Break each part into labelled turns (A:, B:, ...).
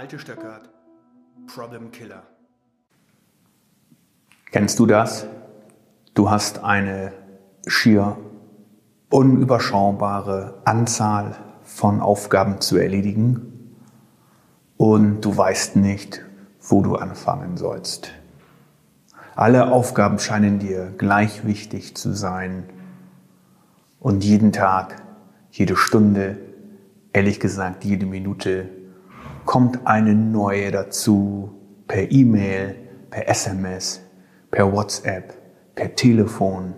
A: Malte Stöckert, Problem Killer.
B: Kennst du das? Du hast eine schier unüberschaubare Anzahl von Aufgaben zu erledigen und du weißt nicht, wo du anfangen sollst. Alle Aufgaben scheinen dir gleich wichtig zu sein und jeden Tag, jede Stunde, ehrlich gesagt jede Minute kommt eine neue dazu per E-Mail, per SMS, per WhatsApp, per Telefon.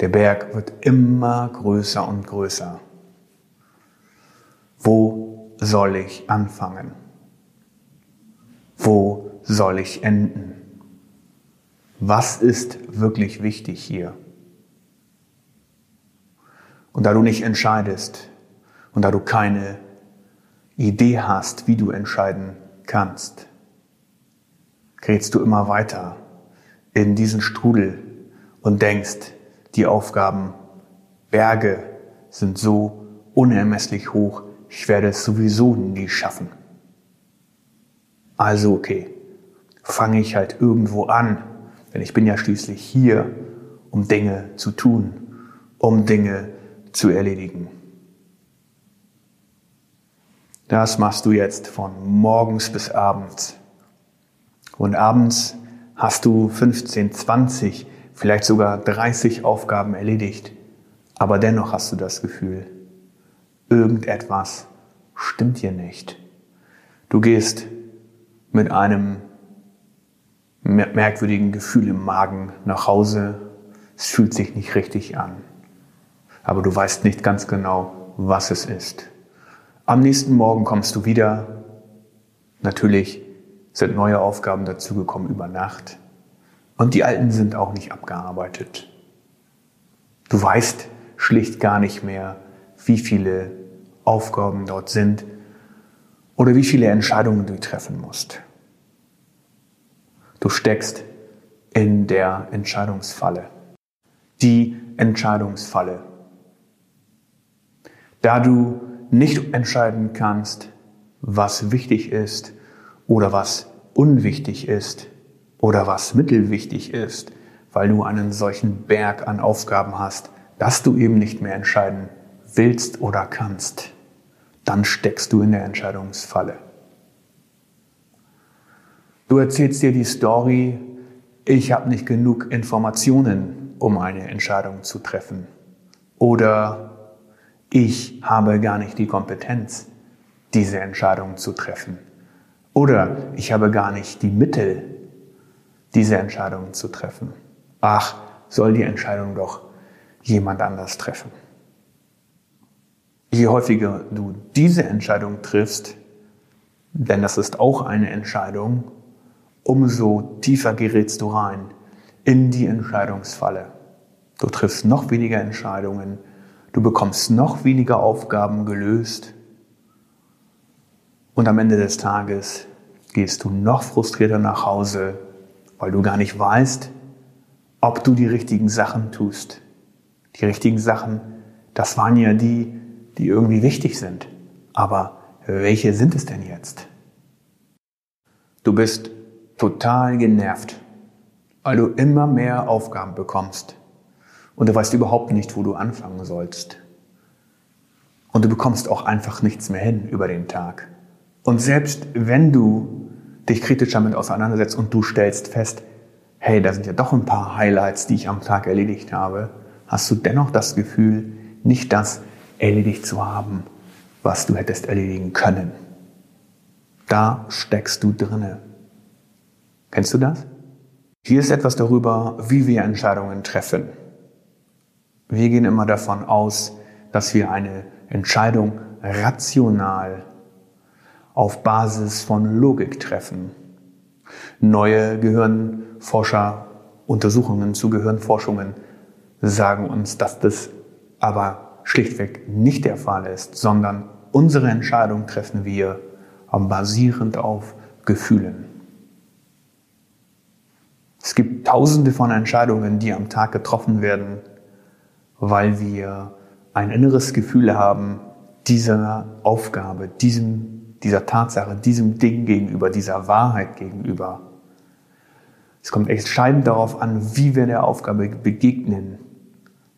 B: Der Berg wird immer größer und größer. Wo soll ich anfangen? Wo soll ich enden? Was ist wirklich wichtig hier? Und da du nicht entscheidest und da du keine Idee hast, wie du entscheiden kannst, gerätst du immer weiter in diesen Strudel und denkst, die Aufgaben, Berge sind so unermesslich hoch, ich werde es sowieso nie schaffen. Also okay, fange ich halt irgendwo an, denn ich bin ja schließlich hier, um Dinge zu tun, um Dinge zu erledigen. Das machst du jetzt von morgens bis abends. Und abends hast du 15, 20, vielleicht sogar 30 Aufgaben erledigt. Aber dennoch hast du das Gefühl, irgendetwas stimmt hier nicht. Du gehst mit einem merkwürdigen Gefühl im Magen nach Hause. Es fühlt sich nicht richtig an. Aber du weißt nicht ganz genau, was es ist. Am nächsten Morgen kommst du wieder. Natürlich sind neue Aufgaben dazugekommen über Nacht. Und die alten sind auch nicht abgearbeitet. Du weißt schlicht gar nicht mehr, wie viele Aufgaben dort sind oder wie viele Entscheidungen du treffen musst. Du steckst in der Entscheidungsfalle. Die Entscheidungsfalle. Da du nicht entscheiden kannst, was wichtig ist oder was unwichtig ist oder was mittelwichtig ist, weil du einen solchen Berg an Aufgaben hast, dass du eben nicht mehr entscheiden willst oder kannst, dann steckst du in der Entscheidungsfalle. Du erzählst dir die Story, ich habe nicht genug Informationen, um eine Entscheidung zu treffen. Oder ich habe gar nicht die Kompetenz, diese Entscheidung zu treffen. Oder ich habe gar nicht die Mittel, diese Entscheidung zu treffen. Ach, soll die Entscheidung doch jemand anders treffen. Je häufiger du diese Entscheidung triffst, denn das ist auch eine Entscheidung, umso tiefer gerätst du rein in die Entscheidungsfalle. Du triffst noch weniger Entscheidungen, Du bekommst noch weniger Aufgaben gelöst. Und am Ende des Tages gehst du noch frustrierter nach Hause, weil du gar nicht weißt, ob du die richtigen Sachen tust. Die richtigen Sachen, das waren ja die, die irgendwie wichtig sind. Aber welche sind es denn jetzt? Du bist total genervt, weil du immer mehr Aufgaben bekommst. Und du weißt überhaupt nicht, wo du anfangen sollst. Und du bekommst auch einfach nichts mehr hin über den Tag. Und selbst wenn du dich kritisch damit auseinandersetzt und du stellst fest, hey, da sind ja doch ein paar Highlights, die ich am Tag erledigt habe, hast du dennoch das Gefühl, nicht das erledigt zu haben, was du hättest erledigen können. Da steckst du drinne. Kennst du das? Hier ist etwas darüber, wie wir Entscheidungen treffen. Wir gehen immer davon aus, dass wir eine Entscheidung rational auf Basis von Logik treffen. Neue Gehirnforscher, Untersuchungen zu Gehirnforschungen sagen uns, dass das aber schlichtweg nicht der Fall ist, sondern unsere Entscheidung treffen wir basierend auf Gefühlen. Es gibt tausende von Entscheidungen, die am Tag getroffen werden, weil wir ein inneres Gefühl haben, dieser Aufgabe, diesem, dieser Tatsache, diesem Ding gegenüber, dieser Wahrheit gegenüber. Es kommt entscheidend darauf an, wie wir der Aufgabe begegnen.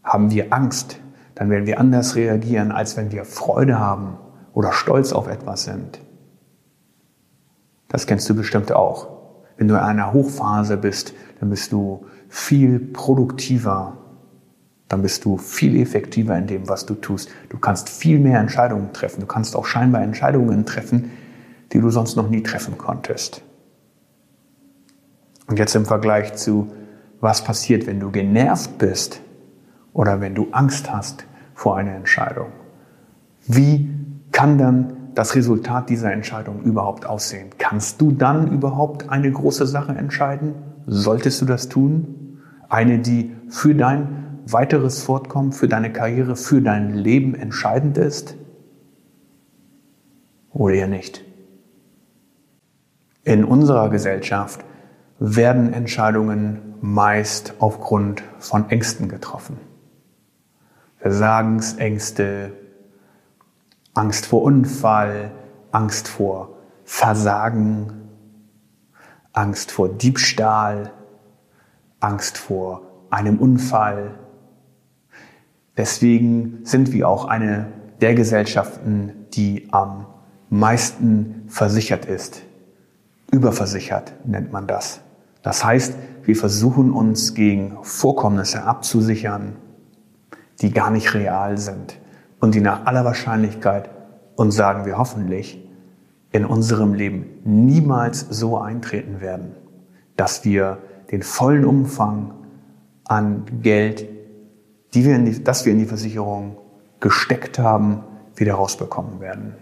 B: Haben wir Angst, dann werden wir anders reagieren, als wenn wir Freude haben oder stolz auf etwas sind. Das kennst du bestimmt auch. Wenn du in einer Hochphase bist, dann bist du viel produktiver, dann bist du viel effektiver in dem, was du tust. Du kannst viel mehr Entscheidungen treffen. Du kannst auch scheinbar Entscheidungen treffen, die du sonst noch nie treffen konntest. Und jetzt im Vergleich zu, was passiert, wenn du genervt bist oder wenn du Angst hast vor einer Entscheidung. Wie kann dann das Resultat dieser Entscheidung überhaupt aussehen? Kannst du dann überhaupt eine große Sache entscheiden? Solltest du das tun? Eine, die für dein weiteres Fortkommen, für deine Karriere, für dein Leben entscheidend ist? Oder eher nicht? In unserer Gesellschaft werden Entscheidungen meist aufgrund von Ängsten getroffen. Versagensängste, Angst vor Unfall, Angst vor Versagen, Angst vor Diebstahl, Angst vor einem Unfall, Deswegen sind wir auch eine der Gesellschaften, die am meisten versichert ist. Überversichert nennt man das. Das heißt, wir versuchen uns gegen Vorkommnisse abzusichern, die gar nicht real sind und die nach aller Wahrscheinlichkeit, und sagen wir hoffentlich, in unserem Leben niemals so eintreten werden, dass wir den vollen Umfang an Geld die wir in die, dass wir in die Versicherung gesteckt haben, wieder rausbekommen werden.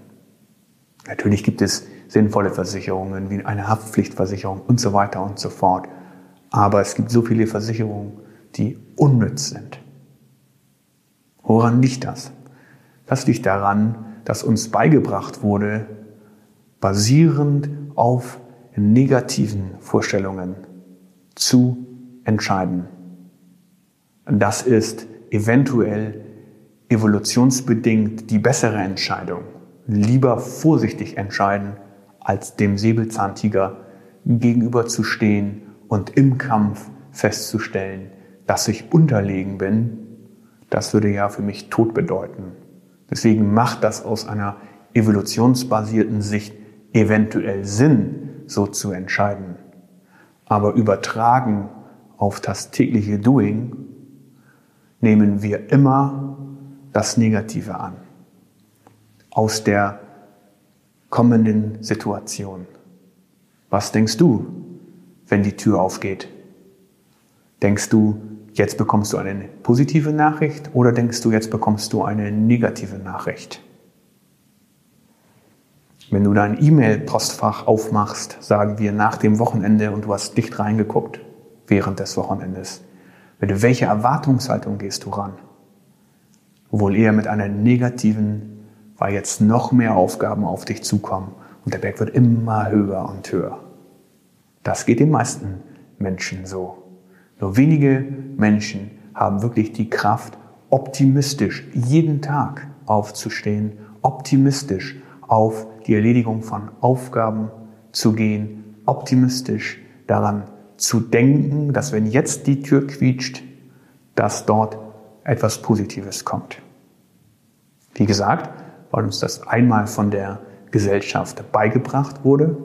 B: Natürlich gibt es sinnvolle Versicherungen wie eine Haftpflichtversicherung und so weiter und so fort. Aber es gibt so viele Versicherungen, die unnütz sind. Woran liegt das? Das liegt daran, dass uns beigebracht wurde, basierend auf negativen Vorstellungen zu entscheiden. Das ist eventuell evolutionsbedingt die bessere Entscheidung. Lieber vorsichtig entscheiden, als dem Säbelzahntiger gegenüberzustehen und im Kampf festzustellen, dass ich unterlegen bin, das würde ja für mich Tod bedeuten. Deswegen macht das aus einer evolutionsbasierten Sicht eventuell Sinn, so zu entscheiden. Aber übertragen auf das tägliche Doing nehmen wir immer das Negative an aus der kommenden Situation. Was denkst du, wenn die Tür aufgeht? Denkst du, jetzt bekommst du eine positive Nachricht oder denkst du, jetzt bekommst du eine negative Nachricht? Wenn du dein E-Mail-Postfach aufmachst, sagen wir nach dem Wochenende und du hast nicht reingeguckt während des Wochenendes, mit welcher Erwartungshaltung gehst du ran? Wohl eher mit einer negativen, weil jetzt noch mehr Aufgaben auf dich zukommen und der Berg wird immer höher und höher. Das geht den meisten Menschen so. Nur wenige Menschen haben wirklich die Kraft, optimistisch jeden Tag aufzustehen, optimistisch auf die Erledigung von Aufgaben zu gehen, optimistisch daran zu denken, dass wenn jetzt die Tür quietscht, dass dort etwas Positives kommt. Wie gesagt, weil uns das einmal von der Gesellschaft beigebracht wurde,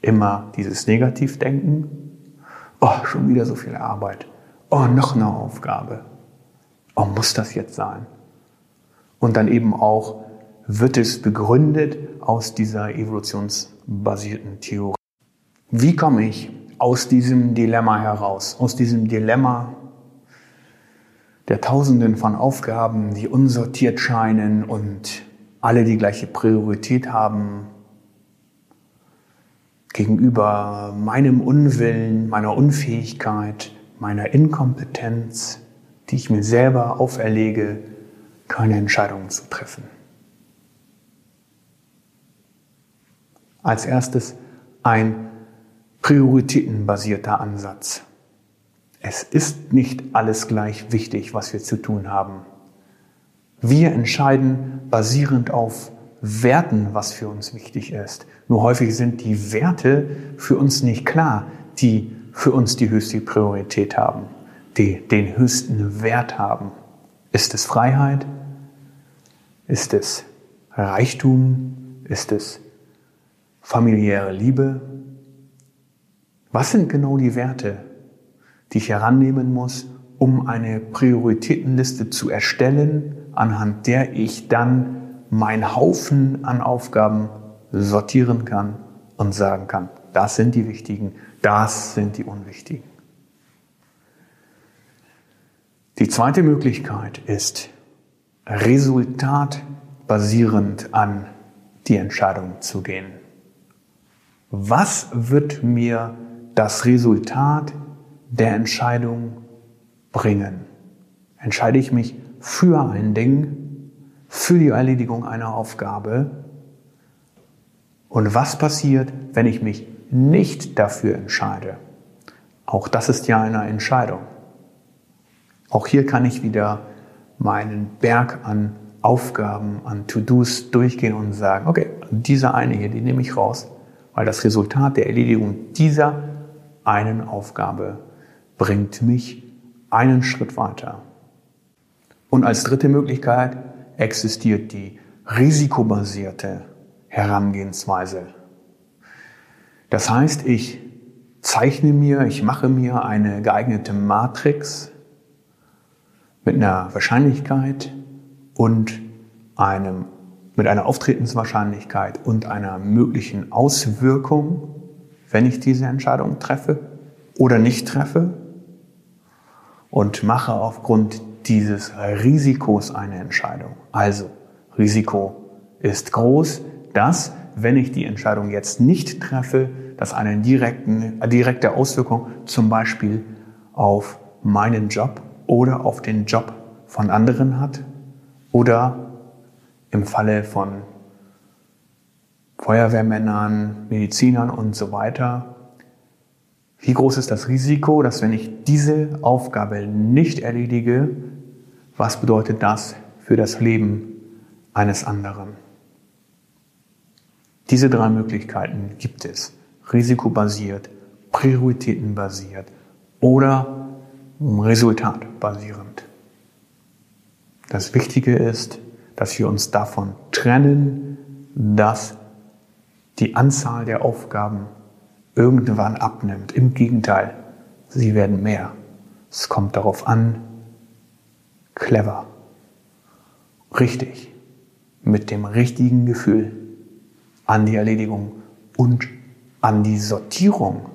B: immer dieses Negativdenken, oh, schon wieder so viel Arbeit, oh, noch eine Aufgabe, oh, muss das jetzt sein? Und dann eben auch, wird es begründet aus dieser evolutionsbasierten Theorie. Wie komme ich aus diesem Dilemma heraus, aus diesem Dilemma der Tausenden von Aufgaben, die unsortiert scheinen und alle die gleiche Priorität haben, gegenüber meinem Unwillen, meiner Unfähigkeit, meiner Inkompetenz, die ich mir selber auferlege, keine Entscheidungen zu treffen. Als erstes ein prioritätenbasierter Ansatz. Es ist nicht alles gleich wichtig, was wir zu tun haben. Wir entscheiden basierend auf werten, was für uns wichtig ist. Nur häufig sind die Werte für uns nicht klar, die für uns die höchste Priorität haben, die den höchsten Wert haben. Ist es Freiheit? Ist es Reichtum? Ist es familiäre Liebe? Was sind genau die Werte, die ich herannehmen muss, um eine Prioritätenliste zu erstellen, anhand der ich dann mein Haufen an Aufgaben sortieren kann und sagen kann, das sind die wichtigen, das sind die unwichtigen. Die zweite Möglichkeit ist, resultatbasierend an die Entscheidung zu gehen. Was wird mir das Resultat der Entscheidung bringen? Entscheide ich mich für ein Ding, für die Erledigung einer Aufgabe? Und was passiert, wenn ich mich nicht dafür entscheide? Auch das ist ja eine Entscheidung. Auch hier kann ich wieder meinen Berg an Aufgaben, an To-Dos durchgehen und sagen, okay, diese eine hier, die nehme ich raus, weil das Resultat der Erledigung dieser einen Aufgabe bringt mich einen Schritt weiter. Und als dritte Möglichkeit existiert die risikobasierte Herangehensweise. Das heißt, ich zeichne mir, ich mache mir eine geeignete Matrix mit einer Wahrscheinlichkeit und einem, mit einer Auftretenswahrscheinlichkeit und einer möglichen Auswirkung, wenn ich diese Entscheidung treffe oder nicht treffe und mache aufgrund dieses Risikos eine Entscheidung. Also, Risiko ist groß, dass, wenn ich die Entscheidung jetzt nicht treffe, das eine direkten, direkte Auswirkung zum Beispiel auf meinen Job oder auf den Job von anderen hat oder im Falle von Feuerwehrmännern, Medizinern und so weiter. Wie groß ist das Risiko, dass wenn ich diese Aufgabe nicht erledige, was bedeutet das für das Leben eines anderen? Diese drei Möglichkeiten gibt es. Risikobasiert, prioritätenbasiert oder resultatbasierend. Das Wichtige ist, dass wir uns davon trennen, dass die Anzahl der Aufgaben irgendwann abnimmt. Im Gegenteil, sie werden mehr. Es kommt darauf an, clever, richtig, mit dem richtigen Gefühl an die Erledigung und an die Sortierung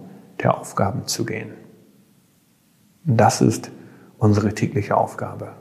B: der Aufgaben zu gehen. Das ist unsere tägliche Aufgabe.